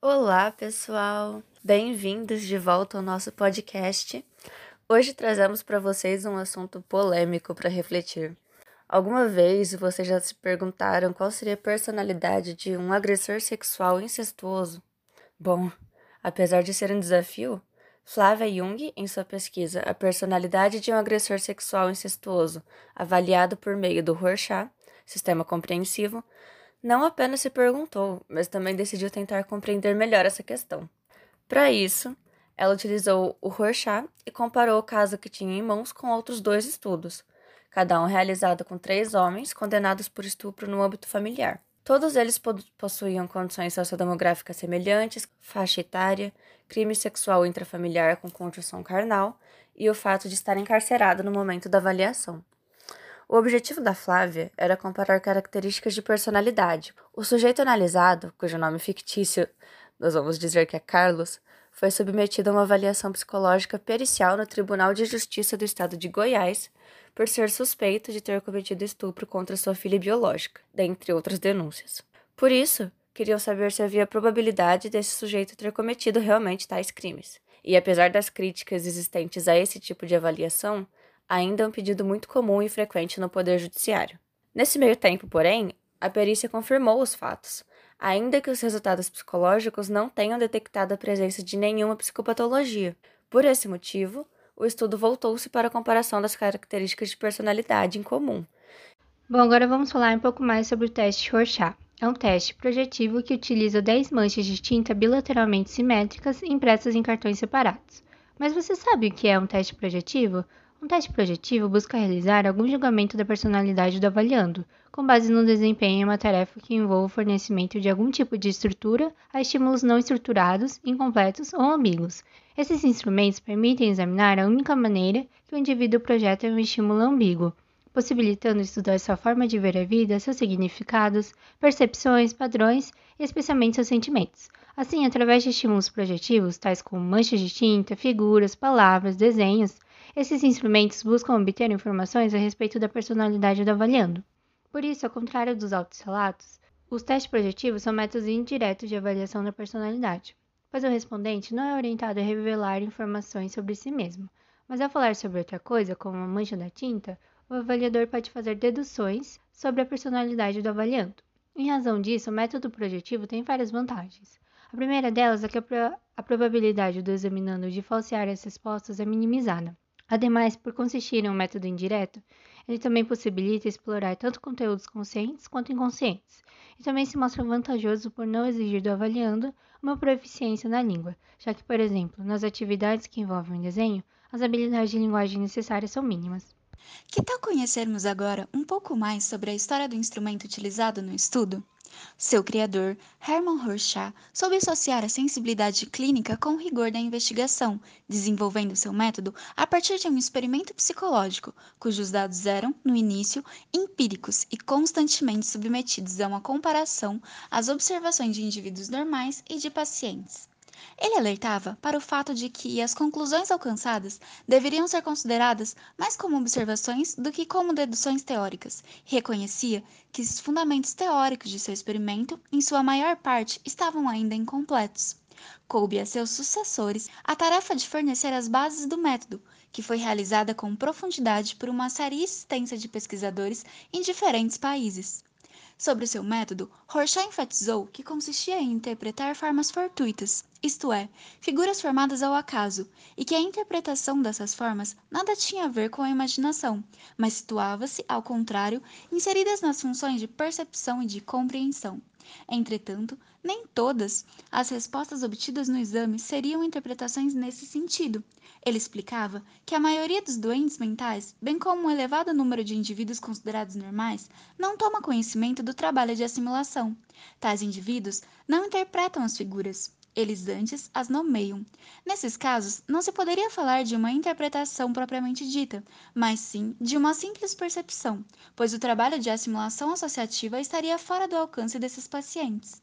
Olá, pessoal! Bem-vindos de volta ao nosso podcast. Hoje trazemos para vocês um assunto polêmico para refletir. Alguma vez vocês já se perguntaram qual seria a personalidade de um agressor sexual incestuoso? Bom, apesar de ser um desafio, Flávia Jung, em sua pesquisa A Personalidade de um Agressor Sexual Incestuoso, avaliado por meio do Rorschach, sistema compreensivo, não apenas se perguntou, mas também decidiu tentar compreender melhor essa questão. Para isso, ela utilizou o Rorschach e comparou o caso que tinha em mãos com outros dois estudos, cada um realizado com três homens condenados por estupro no âmbito familiar. Todos eles possuíam condições sociodemográficas semelhantes, faixa etária, crime sexual intrafamiliar com conjunção carnal e o fato de estar encarcerado no momento da avaliação. O objetivo da Flávia era comparar características de personalidade. O sujeito analisado, cujo nome fictício nós vamos dizer que é Carlos, foi submetido a uma avaliação psicológica pericial no Tribunal de Justiça do Estado de Goiás por ser suspeito de ter cometido estupro contra sua filha biológica, dentre outras denúncias. Por isso, queriam saber se havia probabilidade desse sujeito ter cometido realmente tais crimes. E apesar das críticas existentes a esse tipo de avaliação, ainda é um pedido muito comum e frequente no Poder Judiciário. Nesse meio tempo, porém, a perícia confirmou os fatos, ainda que os resultados psicológicos não tenham detectado a presença de nenhuma psicopatologia. Por esse motivo, o estudo voltou-se para a comparação das características de personalidade em comum. Bom, agora vamos falar um pouco mais sobre o teste Rorschach. É um teste projetivo que utiliza 10 manchas de tinta bilateralmente simétricas impressas em cartões separados. Mas você sabe o que é um teste projetivo? Um teste projetivo busca realizar algum julgamento da personalidade do avaliando, com base no desempenho em uma tarefa que envolva o fornecimento de algum tipo de estrutura a estímulos não estruturados, incompletos ou ambíguos. Esses instrumentos permitem examinar a única maneira que o indivíduo projeta um estímulo ambíguo, possibilitando estudar sua forma de ver a vida, seus significados, percepções, padrões e especialmente seus sentimentos. Assim, através de estímulos projetivos, tais como manchas de tinta, figuras, palavras, desenhos, esses instrumentos buscam obter informações a respeito da personalidade do avaliando. Por isso, ao contrário dos autos relatos, os testes projetivos são métodos indiretos de avaliação da personalidade, pois o respondente não é orientado a revelar informações sobre si mesmo, mas ao falar sobre outra coisa, como a mancha da tinta, o avaliador pode fazer deduções sobre a personalidade do avaliando. Em razão disso, o método projetivo tem várias vantagens. A primeira delas é que a, probabilidade do examinando de falsear as respostas é minimizada. Ademais, por consistir em um método indireto, ele também possibilita explorar tanto conteúdos conscientes quanto inconscientes, e também se mostra vantajoso por não exigir do avaliando uma proficiência na língua, já que, por exemplo, nas atividades que envolvem desenho, as habilidades de linguagem necessárias são mínimas. Que tal conhecermos agora um pouco mais sobre a história do instrumento utilizado no estudo? Seu criador, Hermann Rorschach, soube associar a sensibilidade clínica com o rigor da investigação, desenvolvendo seu método a partir de um experimento psicológico, cujos dados eram, no início, empíricos e constantemente submetidos a uma comparação às observações de indivíduos normais e de pacientes. Ele alertava para o fato de que as conclusões alcançadas deveriam ser consideradas mais como observações do que como deduções teóricas, reconhecia que os fundamentos teóricos de seu experimento, em sua maior parte, estavam ainda incompletos. Coube a seus sucessores a tarefa de fornecer as bases do método, que foi realizada com profundidade por uma série extensa de pesquisadores em diferentes países. Sobre seu método, Rorschach enfatizou que consistia em interpretar formas fortuitas, isto é, figuras formadas ao acaso, e que a interpretação dessas formas nada tinha a ver com a imaginação, mas situava-se, ao contrário, inseridas nas funções de percepção e de compreensão. Entretanto, nem todas as respostas obtidas no exame seriam interpretações nesse sentido, ele explicava que a maioria dos doentes mentais, bem como um elevado número de indivíduos considerados normais, não toma conhecimento do trabalho de assimilação. Tais indivíduos não interpretam as figuras, eles antes as nomeiam. Nesses casos, não se poderia falar de uma interpretação propriamente dita, mas sim de uma simples percepção, pois o trabalho de assimilação associativa estaria fora do alcance desses pacientes.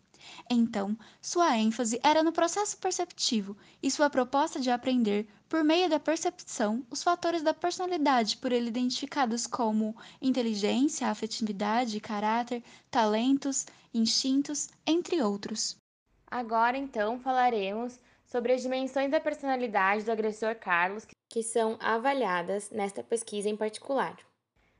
Então, sua ênfase era no processo perceptivo e sua proposta de aprender, por meio da percepção, os fatores da personalidade por ele identificados como inteligência, afetividade, caráter, talentos, instintos, entre outros. Agora, então, falaremos sobre as dimensões da personalidade do agressor Carlos que são avaliadas nesta pesquisa em particular.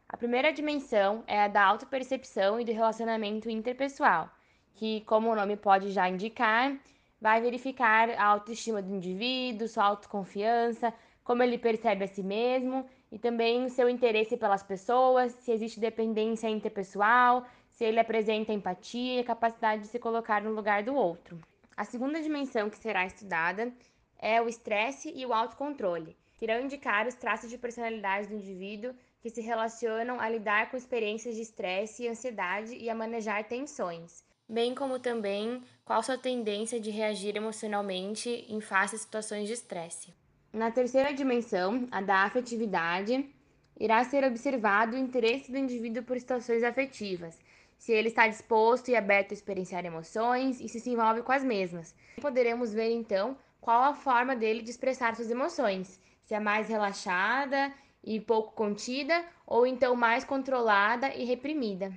A primeira dimensão é a da autopercepção e do relacionamento interpessoal, que, como o nome pode já indicar, vai verificar a autoestima do indivíduo, sua autoconfiança, como ele percebe a si mesmo e também o seu interesse pelas pessoas, se existe dependência interpessoal, se ele apresenta empatia e capacidade de se colocar no lugar do outro. A segunda dimensão que será estudada é o estresse e o autocontrole, que irão indicar os traços de personalidade do indivíduo que se relacionam a lidar com experiências de estresse e ansiedade e a manejar tensões, bem como também qual sua tendência de reagir emocionalmente em face a situações de estresse. Na terceira dimensão, a da afetividade, irá ser observado o interesse do indivíduo por situações afetivas, se ele está disposto e aberto a experienciar emoções e se se envolve com as mesmas. Poderemos ver então qual a forma dele de expressar suas emoções, se é mais relaxada e pouco contida ou então mais controlada e reprimida.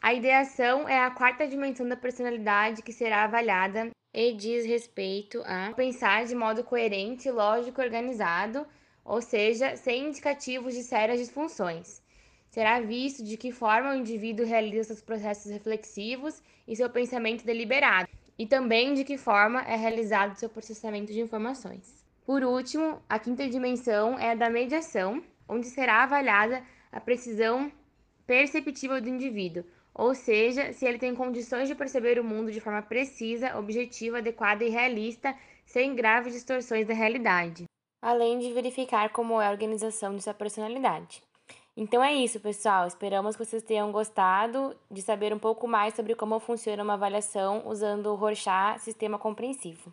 A ideação é a quarta dimensão da personalidade que será avaliada e diz respeito a pensar de modo coerente, lógico e organizado, ou seja, sem indicativos de sérias disfunções será visto de que forma o indivíduo realiza seus processos reflexivos e seu pensamento deliberado, e também de que forma é realizado seu processamento de informações. Por último, a quinta dimensão é a da mediação, onde será avaliada a precisão perceptível do indivíduo, ou seja, se ele tem condições de perceber o mundo de forma precisa, objetiva, adequada e realista, sem graves distorções da realidade. Além de verificar como é a organização de sua personalidade. Então é isso, pessoal. Esperamos que vocês tenham gostado de saber um pouco mais sobre como funciona uma avaliação usando o Rorschach Sistema Compreensivo.